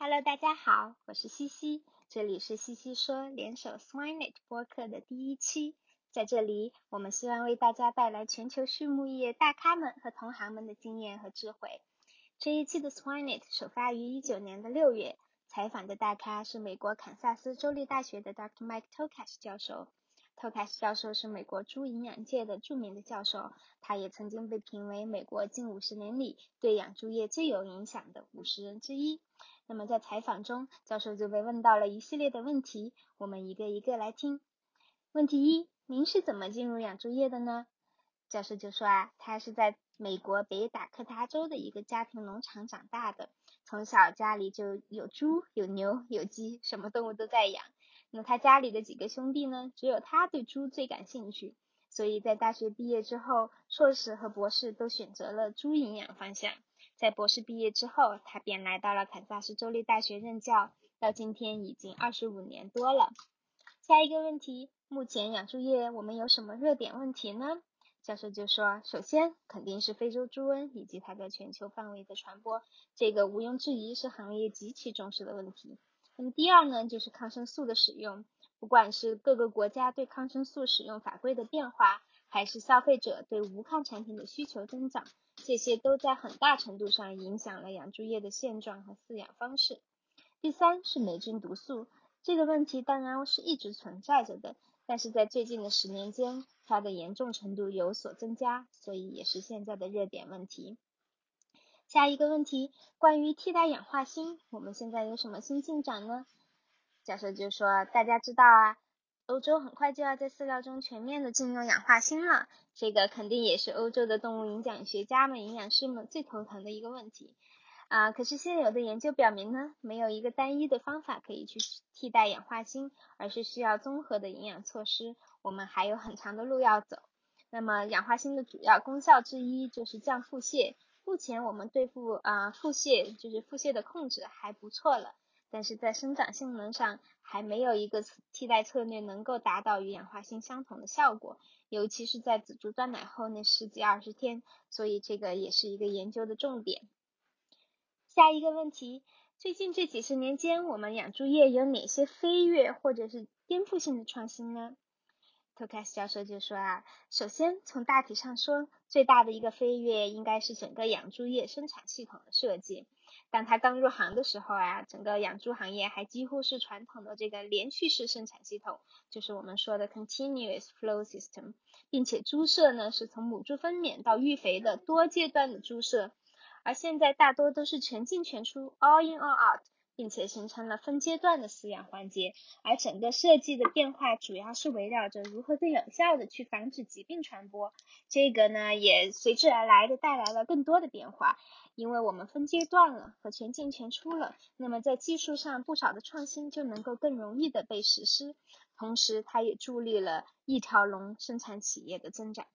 Hello，大家好，我是西西，这里是西西说联手 Swinet 播客的第一期。在这里，我们希望为大家带来全球畜牧业大咖们和同行们的经验和智慧。这一期的 Swinet 首发于一九年的六月，采访的大咖是美国堪萨斯州立大学的 Dr. Mike Tokas 教授。Tokash 教授是美国猪营养界的著名的教授，他也曾经被评为美国近五十年里对养猪业最有影响的五十人之一。那么在采访中，教授就被问到了一系列的问题，我们一个一个来听。问题一：您是怎么进入养猪业的呢？教授就说啊，他是在美国北达科他州的一个家庭农场长大的，从小家里就有猪、有牛、有鸡，什么动物都在养。那他家里的几个兄弟呢？只有他对猪最感兴趣，所以在大学毕业之后，硕士和博士都选择了猪营养方向。在博士毕业之后，他便来到了堪萨斯州立大学任教，到今天已经二十五年多了。下一个问题，目前养猪业我们有什么热点问题呢？教授就说，首先肯定是非洲猪瘟以及它在全球范围的传播，这个毋庸置疑是行业极其重视的问题。那么第二呢，就是抗生素的使用，不管是各个国家对抗生素使用法规的变化，还是消费者对无抗产品的需求增长，这些都在很大程度上影响了养猪业的现状和饲养方式。第三是霉菌毒素，这个问题当然是一直存在着的，但是在最近的十年间，它的严重程度有所增加，所以也是现在的热点问题。下一个问题，关于替代氧化锌，我们现在有什么新进展呢？教授就说，大家知道啊，欧洲很快就要在饲料中全面的禁用氧化锌了，这个肯定也是欧洲的动物营养学家们、营养师们最头疼的一个问题啊。可是现有的研究表明呢，没有一个单一的方法可以去替代氧化锌，而是需要综合的营养措施，我们还有很长的路要走。那么氧化锌的主要功效之一就是降腹泻。目前我们对付啊腹泻，就是腹泻的控制还不错了，但是在生长性能上还没有一个替代策略能够达到与氧化锌相同的效果，尤其是在仔猪断奶后那十几二十天，所以这个也是一个研究的重点。下一个问题，最近这几十年间，我们养猪业有哪些飞跃或者是颠覆性的创新呢？托卡斯教授就说啊，首先从大体上说，最大的一个飞跃应该是整个养猪业生产系统的设计。当他刚入行的时候啊，整个养猪行业还几乎是传统的这个连续式生产系统，就是我们说的 continuous flow system，并且猪舍呢是从母猪分娩到育肥的多阶段的猪舍，而现在大多都是全进全出 all in all out。并且形成了分阶段的饲养环节，而整个设计的变化主要是围绕着如何更有效的去防止疾病传播。这个呢，也随之而来的带来了更多的变化，因为我们分阶段了和全进全出了，那么在技术上不少的创新就能够更容易的被实施，同时它也助力了一条龙生产企业的增长。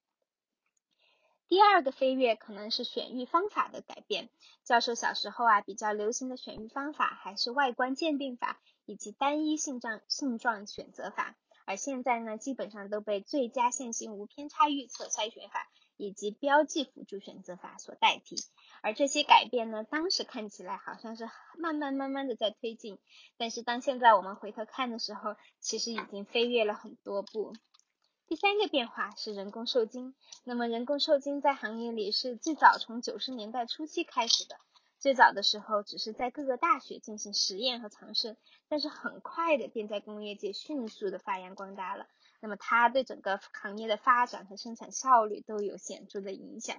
第二个飞跃可能是选育方法的改变。教授小时候啊，比较流行的选育方法还是外观鉴定法以及单一性状性状选择法，而现在呢，基本上都被最佳线性无偏差预测筛选法以及标记辅助选择法所代替。而这些改变呢，当时看起来好像是慢慢慢慢的在推进，但是当现在我们回头看的时候，其实已经飞跃了很多步。第三个变化是人工受精。那么人工受精在行业里是最早从九十年代初期开始的。最早的时候只是在各个大学进行实验和尝试，但是很快的便在工业界迅速的发扬光大了。那么它对整个行业的发展和生产效率都有显著的影响。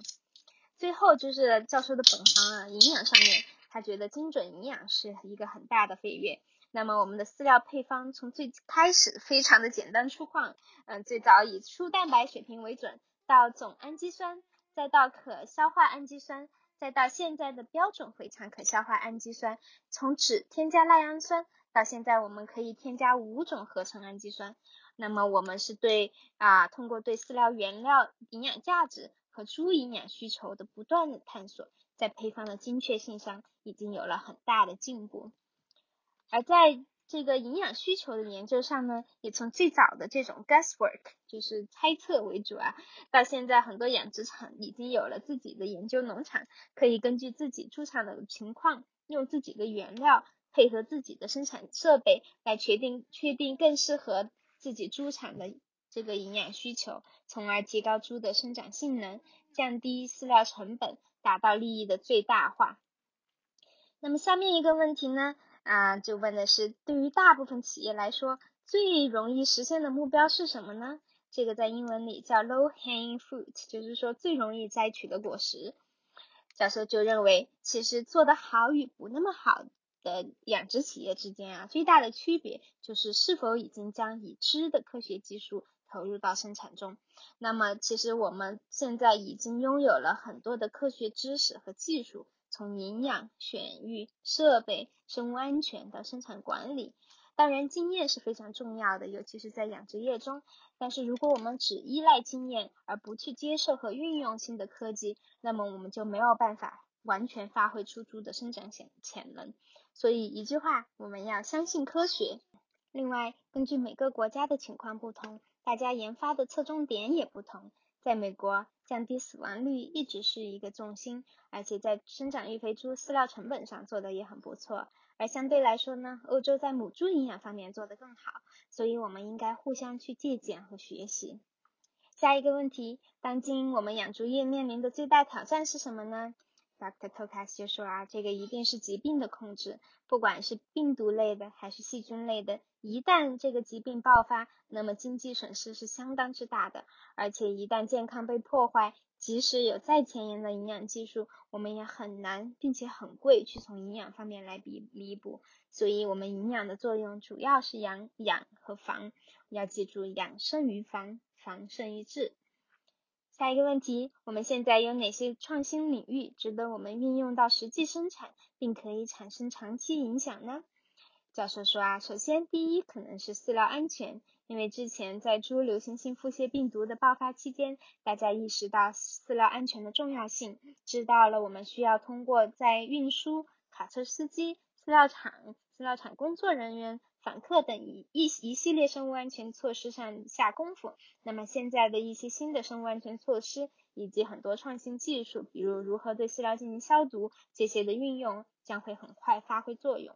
最后就是教授的本行啊，营养上面，他觉得精准营养是一个很大的飞跃。那么我们的饲料配方从最开始非常的简单粗犷，嗯，最早以粗蛋白水平为准，到总氨基酸，再到可消化氨基酸，再到现在的标准回肠可消化氨基酸，从只添加赖氨酸到现在我们可以添加五种合成氨基酸。那么我们是对啊，通过对饲料原料营养价值和猪营养需求的不断的探索，在配方的精确性上已经有了很大的进步。而在这个营养需求的研究上呢，也从最早的这种 guesswork，就是猜测为主啊，到现在很多养殖场已经有了自己的研究农场，可以根据自己猪场的情况，用自己的原料配合自己的生产设备来确定确定更适合自己猪场的这个营养需求，从而提高猪的生长性能，降低饲料成本，达到利益的最大化。那么下面一个问题呢，啊，就问的是对于大部分企业来说，最容易实现的目标是什么呢？这个在英文里叫 low hanging fruit，就是说最容易摘取的果实。教授就认为，其实做得好与不那么好的养殖企业之间啊，最大的区别就是是否已经将已知的科学技术投入到生产中。那么，其实我们现在已经拥有了很多的科学知识和技术。从营养、选育、设备、生物安全到生产管理，当然经验是非常重要的，尤其是在养殖业中。但是如果我们只依赖经验而不去接受和运用新的科技，那么我们就没有办法完全发挥出猪的生长潜潜能。所以一句话，我们要相信科学。另外，根据每个国家的情况不同，大家研发的侧重点也不同。在美国，降低死亡率一直是一个重心，而且在生长育肥猪饲料成本上做的也很不错。而相对来说呢，欧洲在母猪营养方面做得更好，所以我们应该互相去借鉴和学习。下一个问题，当今我们养猪业面临的最大挑战是什么呢？Dr. Tokas 就说啊，这个一定是疾病的控制，不管是病毒类的还是细菌类的，一旦这个疾病爆发，那么经济损失是相当之大的，而且一旦健康被破坏，即使有再前沿的营养技术，我们也很难并且很贵去从营养方面来弥弥补。所以，我们营养的作用主要是养养和防，要记住养胜于防，防胜于治。下一个问题，我们现在有哪些创新领域值得我们运用到实际生产，并可以产生长期影响呢？教授说啊，首先第一可能是饲料安全，因为之前在猪流行性腹泻病毒的爆发期间，大家意识到饲料安全的重要性，知道了我们需要通过在运输、卡车司机、饲料厂、饲料厂工作人员。访客等一一一系列生物安全措施上下功夫，那么现在的一些新的生物安全措施以及很多创新技术，比如如何对饲料进行消毒，这些的运用将会很快发挥作用。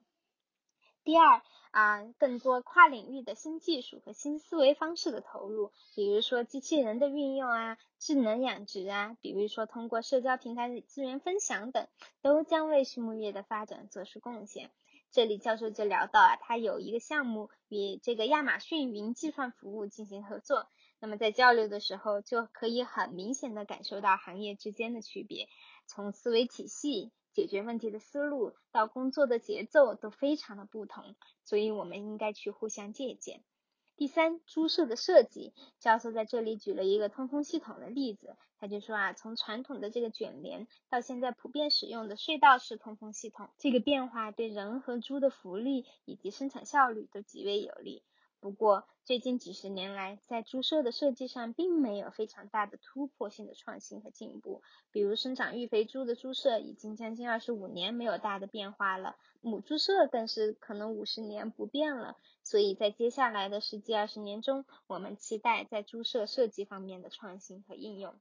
第二啊，更多跨领域的新技术和新思维方式的投入，比如说机器人的运用啊，智能养殖啊，比如说通过社交平台的资源分享等，都将为畜牧业的发展做出贡献。这里教授就聊到啊，他有一个项目与这个亚马逊云计算服务进行合作。那么在交流的时候，就可以很明显的感受到行业之间的区别，从思维体系、解决问题的思路到工作的节奏都非常的不同，所以我们应该去互相借鉴。第三，猪舍的设计，教授在这里举了一个通风系统的例子，他就说啊，从传统的这个卷帘到现在普遍使用的隧道式通风系统，这个变化对人和猪的福利以及生产效率都极为有利。不过，最近几十年来，在猪舍的设计上并没有非常大的突破性的创新和进步。比如，生长育肥猪的猪舍已经将近二十五年没有大的变化了，母猪舍更是可能五十年不变了。所以在接下来的十几二十年中，我们期待在猪舍设计方面的创新和应用。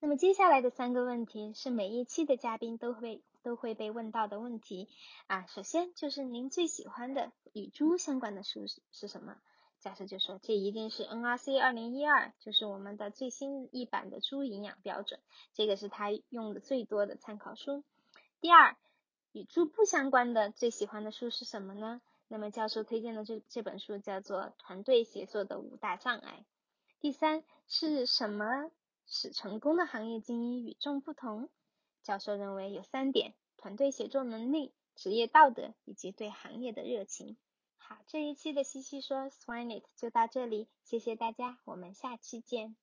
那么接下来的三个问题是每一期的嘉宾都会。都会被问到的问题啊，首先就是您最喜欢的与猪相关的书是是什么？教授就说这一定是 NRC 二零一二，就是我们的最新一版的猪营养标准，这个是他用的最多的参考书。第二，与猪不相关的最喜欢的书是什么呢？那么教授推荐的这这本书叫做《团队协作的五大障碍》。第三，是什么使成功的行业精英与众不同？教授认为有三点：团队协作能力、职业道德以及对行业的热情。好，这一期的西西说 Swinet 就到这里，谢谢大家，我们下期见。